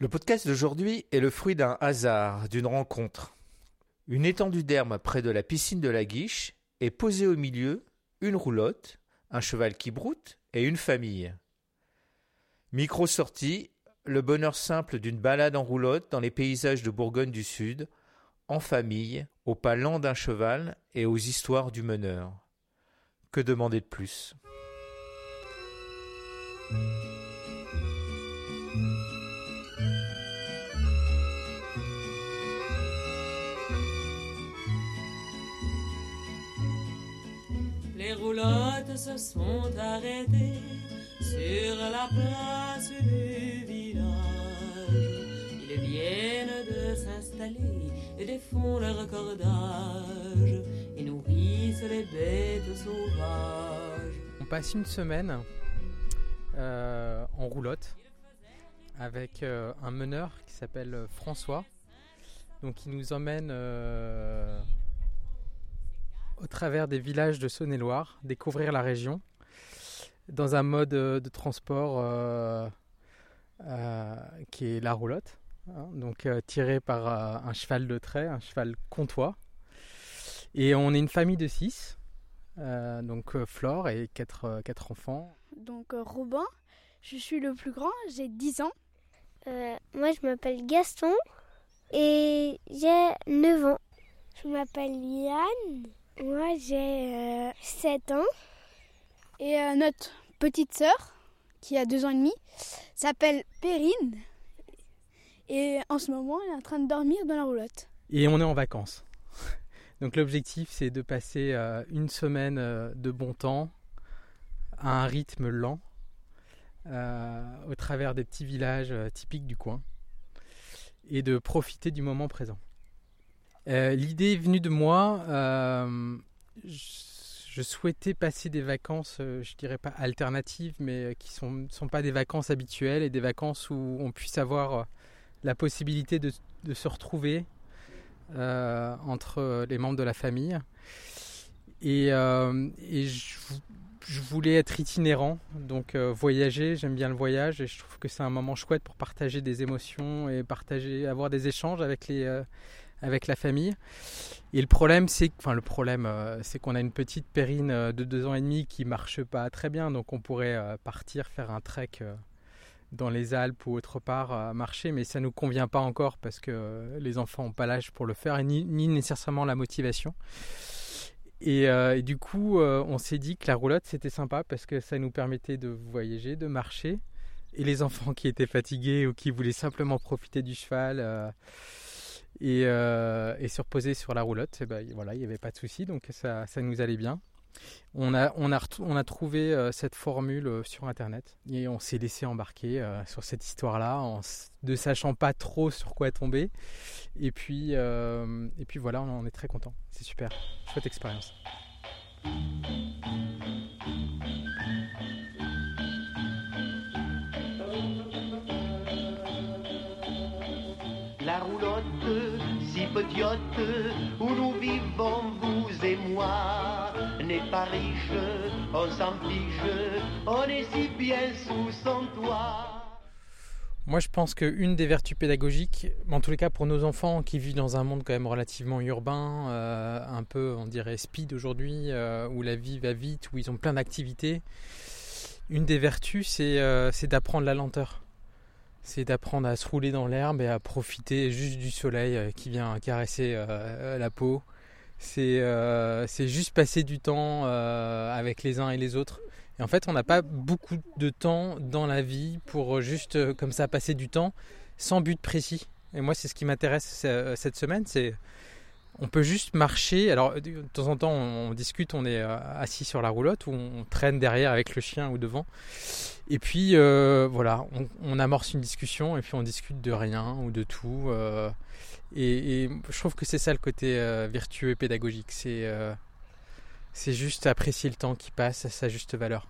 Le podcast d'aujourd'hui est le fruit d'un hasard, d'une rencontre. Une étendue d'herbe près de la piscine de la Guiche est posée au milieu une roulotte, un cheval qui broute et une famille. Micro sortie, le bonheur simple d'une balade en roulotte dans les paysages de Bourgogne du Sud, en famille, au pas lent d'un cheval et aux histoires du meneur. Que demander de plus? Les roulottes se sont arrêtées sur la place du village. Ils viennent de s'installer et défont leur cordage et nourrissent les bêtes sauvages. On passe une semaine euh, en roulotte avec euh, un meneur qui s'appelle François. Donc il nous emmène euh, au travers des villages de Saône-et-Loire, découvrir la région dans un mode de transport qui est la roulotte. hein, donc tiré par un cheval de trait, un cheval comtois. Et on est une famille de six, donc Flore et quatre, quatre enfants. Donc euh, Robin, je suis le plus grand, j'ai 10 ans. Euh, moi, je m'appelle Gaston et j'ai 9 ans. Je m'appelle Yann. Moi, j'ai euh, 7 ans. Et euh, notre petite sœur, qui a 2 ans et demi, s'appelle Perrine. Et en ce moment, elle est en train de dormir dans la roulotte. Et on est en vacances. Donc l'objectif, c'est de passer euh, une semaine euh, de bon temps à un rythme lent euh, au travers des petits villages euh, typiques du coin et de profiter du moment présent. Euh, L'idée est venue de moi. euh, je souhaitais passer des vacances, euh, je dirais pas alternatives, mais qui ne sont, pas des vacances habituelles et des vacances où on puisse avoir la possibilité de, se retrouver entre les membres de la famille. Et, je, voulais être itinérant, donc voyager, j'aime bien le voyage et je trouve que c'est un moment chouette pour partager des émotions et partager, avoir des échanges avec, les, avec la famille. Et le problème, c'est enfin euh, qu'on a une petite périne euh, de deux ans et demi qui marche pas très bien, donc on pourrait euh, partir faire un trek dans les Alpes ou autre part marcher, mais ça nous convient pas encore parce que les enfants n'ont pas l'âge pour le faire et ni, ni nécessairement la motivation. Et, du coup, on s'est dit que la roulotte c'était sympa parce que ça nous permettait de voyager, de marcher. Et les enfants qui étaient fatigués ou qui voulaient simplement profiter du cheval et, euh, se reposer sur la roulotte, eh ben, voilà, il n'y avait pas de souci, donc ça, ça nous allait bien. On a, on a, on a trouvé euh, cette formule euh, sur internet et on s'est laissé embarquer euh, sur cette histoire-là ne sachant pas trop sur quoi tomber. Et puis, et puis voilà, on en est très content. C'est super, chouette expérience. Où nous vivons, vous et moi, n'est pas riche, on s'en fiche, on est si bien sous son toit. Moi, je pense qu'une des vertus pédagogiques, en tous les cas pour nos enfants qui vivent dans un monde quand même relativement urbain, euh, un peu, on dirait, speed aujourd'hui, euh, où la vie va vite, où ils ont plein d'activités, une des vertus, c'est euh, c'est d'apprendre la lenteur. C'est d'apprendre à se rouler dans l'herbe et à profiter juste du soleil euh, qui vient caresser euh, la peau. C'est euh, c'est juste passer du temps avec les uns et les autres. Et en fait, on n'a pas beaucoup de temps dans la vie pour juste comme ça passer du temps sans but précis. Et moi, c'est ce qui m'intéresse cette semaine, c'est on peut juste marcher. Alors, de temps en temps, on, discute, on est euh, assis sur la roulotte ou on traîne derrière avec le chien ou devant. Et puis, euh, voilà, on, amorce une discussion et puis on discute de rien ou de tout. euh, et, je trouve que c'est ça le côté vertueux et pédagogique. C'est juste apprécier le temps qui passe à sa juste valeur,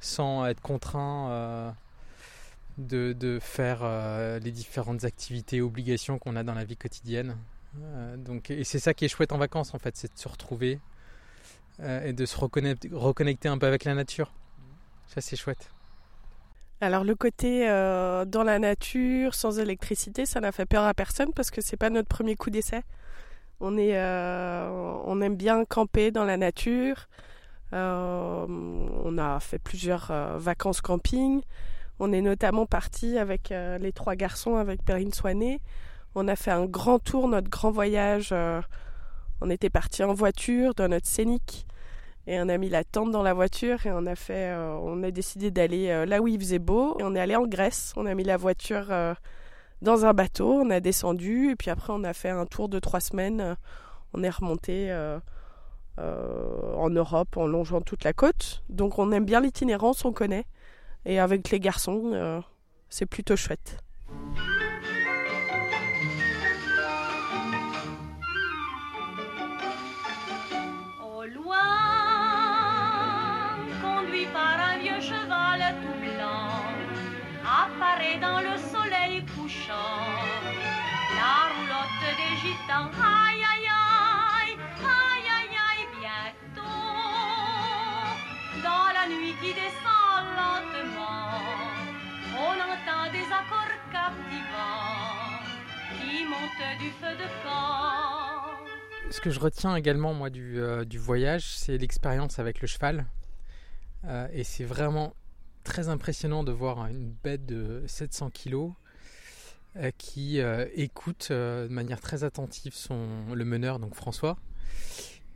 sans être contraint de, de faire les différentes activités obligations qu'on a dans la vie quotidienne. Euh, donc, et c'est ça qui est chouette en vacances en fait, c'est de se retrouver euh, et de se reconnecter, un peu avec la nature. Ça c'est chouette. Alors le côté euh, dans la nature, sans électricité, ça n'a fait peur à personne parce que c'est pas notre premier coup d'essai. On euh, aime bien camper dans la nature. On a fait plusieurs vacances camping. On est notamment parti avec les trois garçons, avec Perrine Soigné. On a fait un grand tour, notre grand voyage. on était parti en voiture dans notre scénic et on a mis la tente dans la voiture et on a fait, euh, on a décidé d'aller euh, là où il faisait beau. Et on est allé en Grèce. On a mis la voiture euh, dans un bateau, on a descendu et puis après on a fait un tour de trois semaines. On est remonté en Europe en longeant toute la côte. Donc on aime bien l'itinérance, on connaît. Et avec les garçons, c'est plutôt chouette. Dans le soleil couchant. La roulotte des gitans, aïe aïe aïe, aïe aïe aïe, bientôt. Dans la nuit qui descend lentement, on entend des accords captivants qui montent du feu de camp. Ce que je retiens également moi du, euh, voyage, c'est l'expérience avec le cheval. Euh, et c'est vraiment très impressionnant de voir une bête de 700 kg euh, qui euh, écoute euh, de manière très attentive son, le meneur, donc François.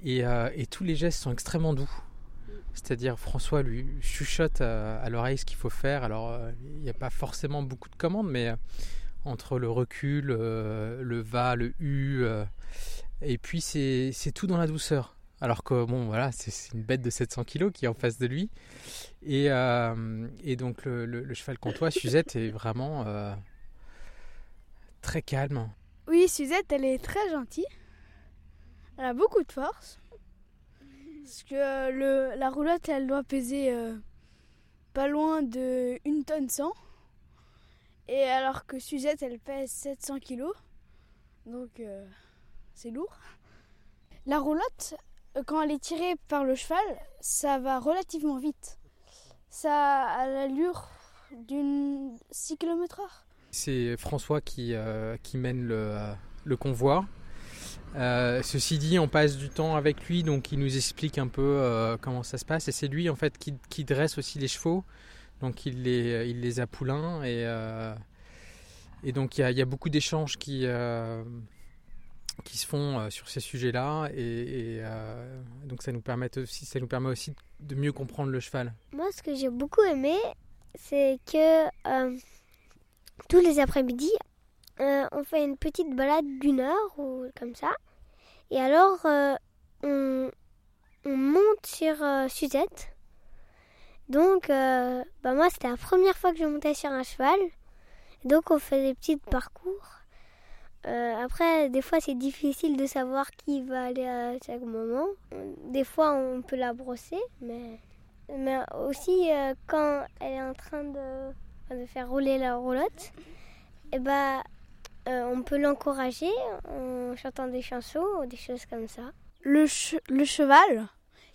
Et, tous les gestes sont extrêmement doux. C'est-à-dire François lui chuchote à, l'oreille ce qu'il faut faire. Alors il n'y a pas forcément beaucoup de commandes, mais entre le recul, le va, le u, et puis c'est tout dans la douceur. Alors que bon, voilà, c'est une bête de 700 kg qui est en face de lui. Et, euh, donc le, cheval comtois, Suzette, est vraiment euh, très calme. Oui, Suzette, elle est très gentille. Elle a beaucoup de force. Parce que le, la roulotte, elle doit peser euh, pas loin de 1 tonne 100. Et alors que Suzette, elle pèse 700 kg. Donc c'est lourd. La roulotte, euh, quand elle est tirée par le cheval, ça va relativement vite. Ça a l'allure d'une 6 km/h. C'est François qui, euh, mène le, euh, convoi. ceci dit, on passe du temps avec lui, donc il nous explique un peu comment ça se passe. Et c'est lui en fait qui, dresse aussi les chevaux, donc il les, a poulains. Et, donc il y a, beaucoup d'échanges qui, qui se font euh, sur ces sujets-là et, euh, donc ça nous permet aussi de mieux comprendre le cheval. Moi ce que j'ai beaucoup aimé c'est que euh, tous les après-midi on fait une petite balade d'une heure ou comme ça. Et alors on, on, monte sur Suzette. Donc bah moi c'était la première fois que je montais sur un cheval. Donc on fait des petits parcours euh, après, des fois, c'est difficile de savoir qui va aller à chaque moment. Des fois, on peut la brosser, mais, mais aussi euh, quand elle est en train de, de faire rouler la roulotte, et eh ben, euh, on peut l'encourager en chantant des chansons ou des choses comme ça. Le, le cheval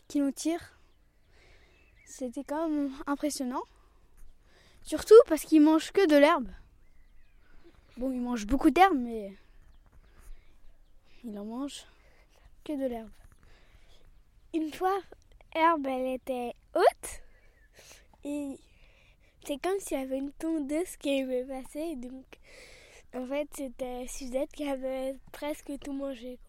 qui nous tire, c'était quand même impressionnant. Surtout parce qu'il mange que de l'herbe. Bon, il mange beaucoup d'herbe, mais il en mange que de l'herbe. Une fois, l'herbe, elle était haute et c'est comme s'il y avait une tondeuse qui avait passé. Donc, en fait, c'était Suzette qui avait presque tout mangé.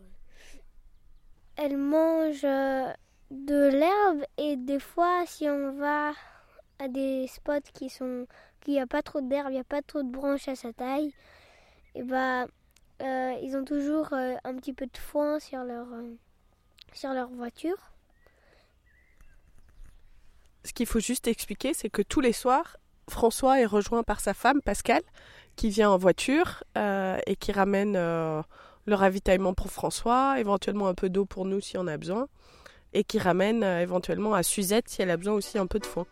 Elle mange euh, de l'herbe et des fois, si on va à des spots qui sont qu'il n'y a pas trop d'herbe, il n'y a pas trop de branches à sa taille, et bah euh, ils ont toujours euh, un petit peu de foin sur leur, euh, sur leur voiture. Ce qu'il faut juste expliquer, c'est que tous les soirs, François est rejoint par sa femme, Pascal, qui vient en voiture et qui ramène le ravitaillement pour François, éventuellement un peu d'eau pour nous si on a besoin, et qui ramène éventuellement à Suzette si elle a besoin aussi un peu de foin.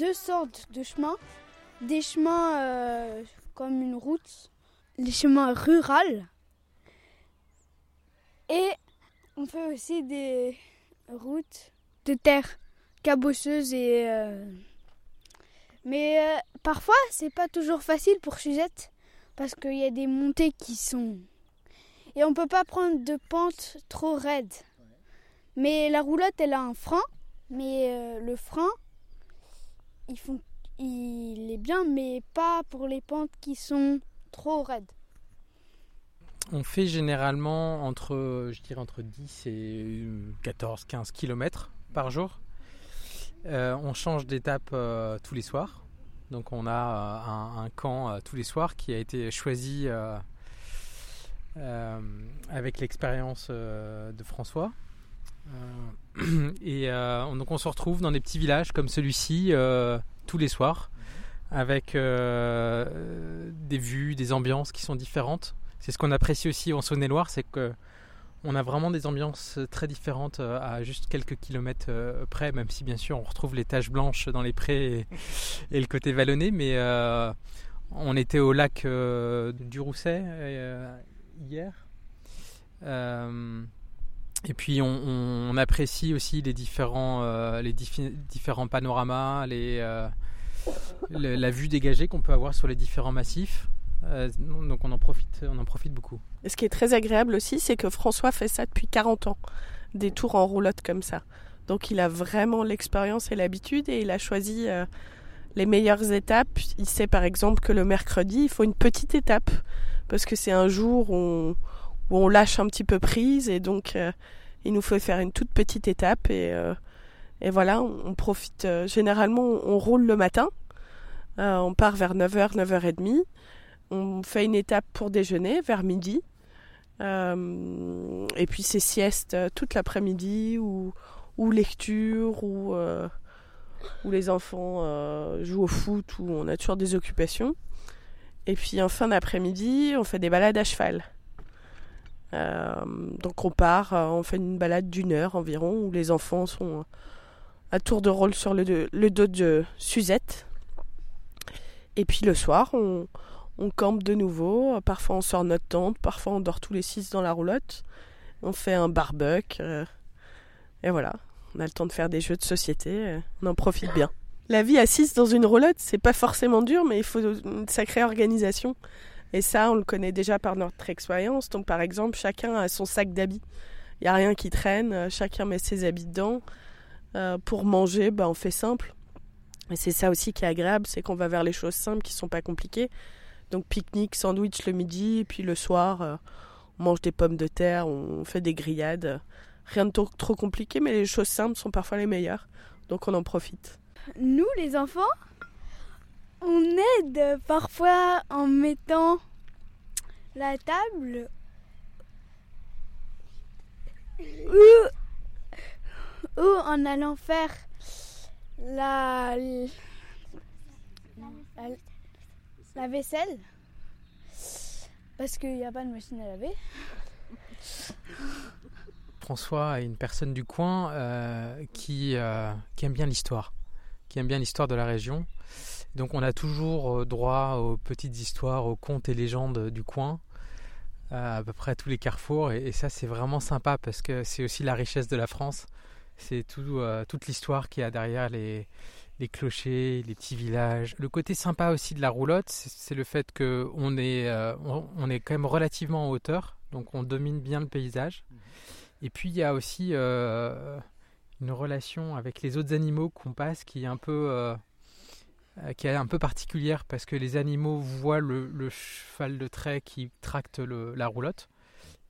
Deux sortes de chemins. Des chemins euh, comme une route, les chemins ruraux. Et on fait aussi des routes de terre cabosseuses et. euh, Mais euh, parfois, c'est pas toujours facile pour Suzette parce qu'il y a des montées qui sont. Et on peut pas prendre de pente trop raide. Mais la roulotte, elle a un frein. Mais le frein, il, est bien, mais pas pour les pentes qui sont trop raides. On fait généralement entre, je dirais entre 10 et 14, 15 km par jour. Euh, on change d'étape euh, tous les soirs. Donc on a euh, un, camp tous les soirs qui a été choisi avec l'expérience de François. Euh, et euh, on- donc on se retrouve dans des petits villages comme celui-ci euh, tous les soirs avec des vues, des ambiances qui sont différentes. C'est ce qu'on apprécie aussi en Saône-et-Loire, c'est que on a vraiment des ambiances très différentes à juste quelques kilomètres près, même si bien sûr on retrouve les taches blanches dans les prés et, le côté vallonné, mais on était au lac du Rousset hier. Et puis on, apprécie aussi les différents, euh, les différents panoramas, les, euh, la vue dégagée qu'on peut avoir sur les différents massifs. Euh, donc on en profite, on en profite beaucoup. Et ce qui est très agréable aussi, c'est que François fait ça depuis 40 ans, des tours en roulotte comme ça. Donc il a vraiment l'expérience et l'habitude et il a choisi les meilleures étapes. Il sait par exemple que le mercredi, il faut une petite étape parce que c'est un jour où où on lâche un petit peu prise et donc euh, il nous faut faire une toute petite étape et, euh, voilà, on, profite. euh, généralement, on, roule le matin. On part vers 9h, 9h30. On fait une étape pour déjeuner vers midi. Et puis c'est sieste toute l'après-midi ou, ou lecture ou où les enfants jouent au foot ou on a toujours des occupations. Et puis en fin d'après-midi, on fait des balades à cheval. Euh, donc on part, euh, on fait une balade d'une heure environ où les enfants sont à tour de rôle sur le, dos de Suzette. Et puis le soir, on, on campe de nouveau. Parfois on sort notre tente, parfois on dort tous les six dans la roulotte. On fait un barbecue. euh, et voilà, on a le temps de faire des jeux de société. on en profite bien. La vie assise dans une roulotte, c'est pas forcément dur, mais il faut une sacrée organisation. Et ça, on le connaît déjà par notre expérience. Donc par exemple, chacun a son sac d'habits. Il n'y a rien qui traîne, euh, chacun met ses habits dedans. Euh, pour manger, bah, on fait simple. Et c'est ça aussi qui est agréable, c'est qu'on va vers les choses simples qui sont pas compliquées. Donc pique-nique, sandwich le midi, et puis le soir, euh, on mange des pommes de terre, on fait des grillades. Rien de trop compliqué, mais les choses simples sont parfois les meilleures. Donc on en profite. Nous, les enfants, on aide parfois en mettant la table ou, en allant faire la vaisselle parce qu'il n'y a pas de machine à laver. François est une personne du coin euh, qui, euh, qui aime bien l'histoire, qui aime bien l'histoire de la région. Donc on a toujours euh, droit aux petites histoires, aux contes et légendes du coin, euh, à peu près à tous les carrefours. Et, et ça c'est vraiment sympa parce que c'est aussi la richesse de la France. C'est tout, euh, toute l'histoire qu'il y a derrière les, les clochers, les petits villages. Le côté sympa aussi de la roulotte, c'est le fait qu'on est, euh, on, on est quand même relativement en hauteur, donc on domine bien le paysage. Et puis il y a aussi euh, une relation avec les autres animaux qu'on passe qui est un peu, qui est un peu particulière parce que les animaux voient le, cheval de trait qui tracte la roulotte.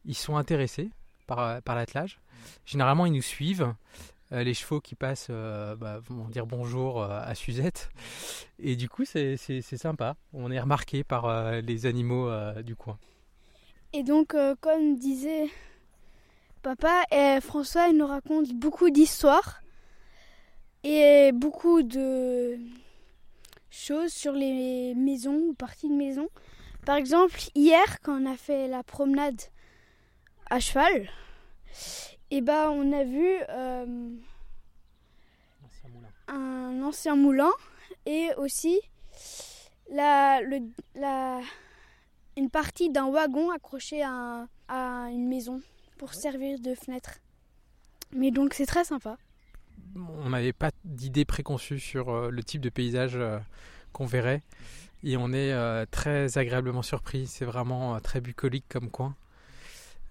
Ils sont intéressés par, par l'attelage. Généralement, ils nous suivent. Euh, les chevaux qui passent euh, bah, vont dire bonjour euh, à Suzette. Et du coup, c'est sympa. On est remarqué par euh, les animaux euh, du coin. Et donc, euh, comme disait papa, euh, François il nous raconte beaucoup d'histoires et beaucoup de choses sur les maisons ou parties de maisons. Par exemple, hier, quand on a fait la promenade à cheval, et ben on a vu euh, un ancien moulin et aussi la, le, la, une partie d'un wagon accroché à, à une maison pour servir de fenêtre. Mais donc c'est très sympa. On n'avait pas d'idée préconçue sur euh, le type de paysage euh, qu'on verrait. Et on est euh, très agréablement surpris. C'est vraiment euh, très bucolique comme coin.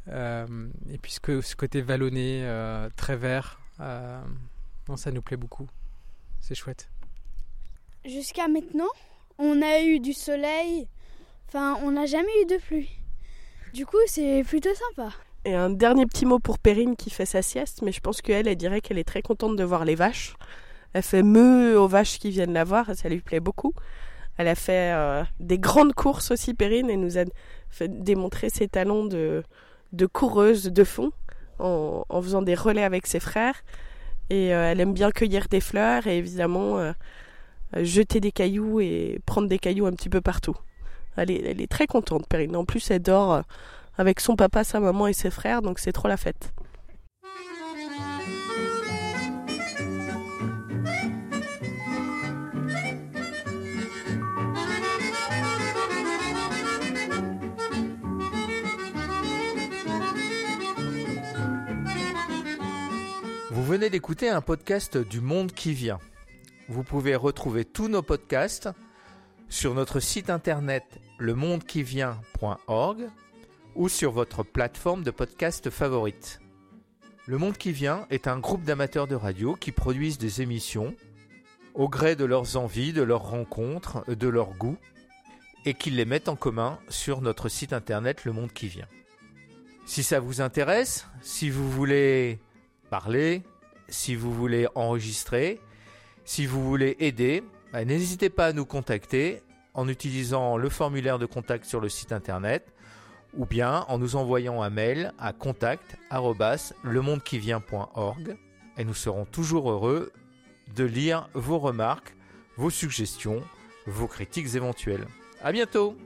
Euh, et puis ce, côté vallonné, euh, très vert, euh, non, ça nous plaît beaucoup. C'est chouette. Jusqu'à maintenant, on a eu du soleil, enfin on n'a jamais eu de pluie. Du coup c'est plutôt sympa. Et un dernier petit mot pour Perrine qui fait sa sieste, mais je pense qu'elle, elle dirait qu'elle est très contente de voir les vaches. Elle fait meu aux vaches qui viennent la voir, ça lui plaît beaucoup. Elle a fait euh, des grandes courses aussi, Perrine, et nous a fait démontrer ses talents de, de coureuse de fond en, faisant des relais avec ses frères. Et euh, elle aime bien cueillir des fleurs et évidemment euh, jeter des cailloux et prendre des cailloux un petit peu partout. Elle est, elle est très contente, Perrine. En plus, elle dort avec son papa, sa maman et ses frères, donc c'est trop la fête. Vous venez d'écouter un podcast du Monde qui vient. Vous pouvez retrouver tous nos podcasts sur notre site internet lemondequivient.org ou sur votre plateforme de podcast favorite. Le Monde qui vient est un groupe d'amateurs de radio qui produisent des émissions au gré de leurs envies, de leurs rencontres, de leurs goûts et qui les mettent en commun sur notre site internet Le Monde qui vient. Si ça vous intéresse, si vous voulez parler, si vous voulez enregistrer, si vous voulez aider, bah, n'hésitez pas à nous contacter en utilisant le formulaire de contact sur le site internet ou bien en nous envoyant un mail à contact@lemondequivient.org et nous serons toujours heureux de lire vos remarques, vos suggestions, vos critiques éventuelles. À bientôt.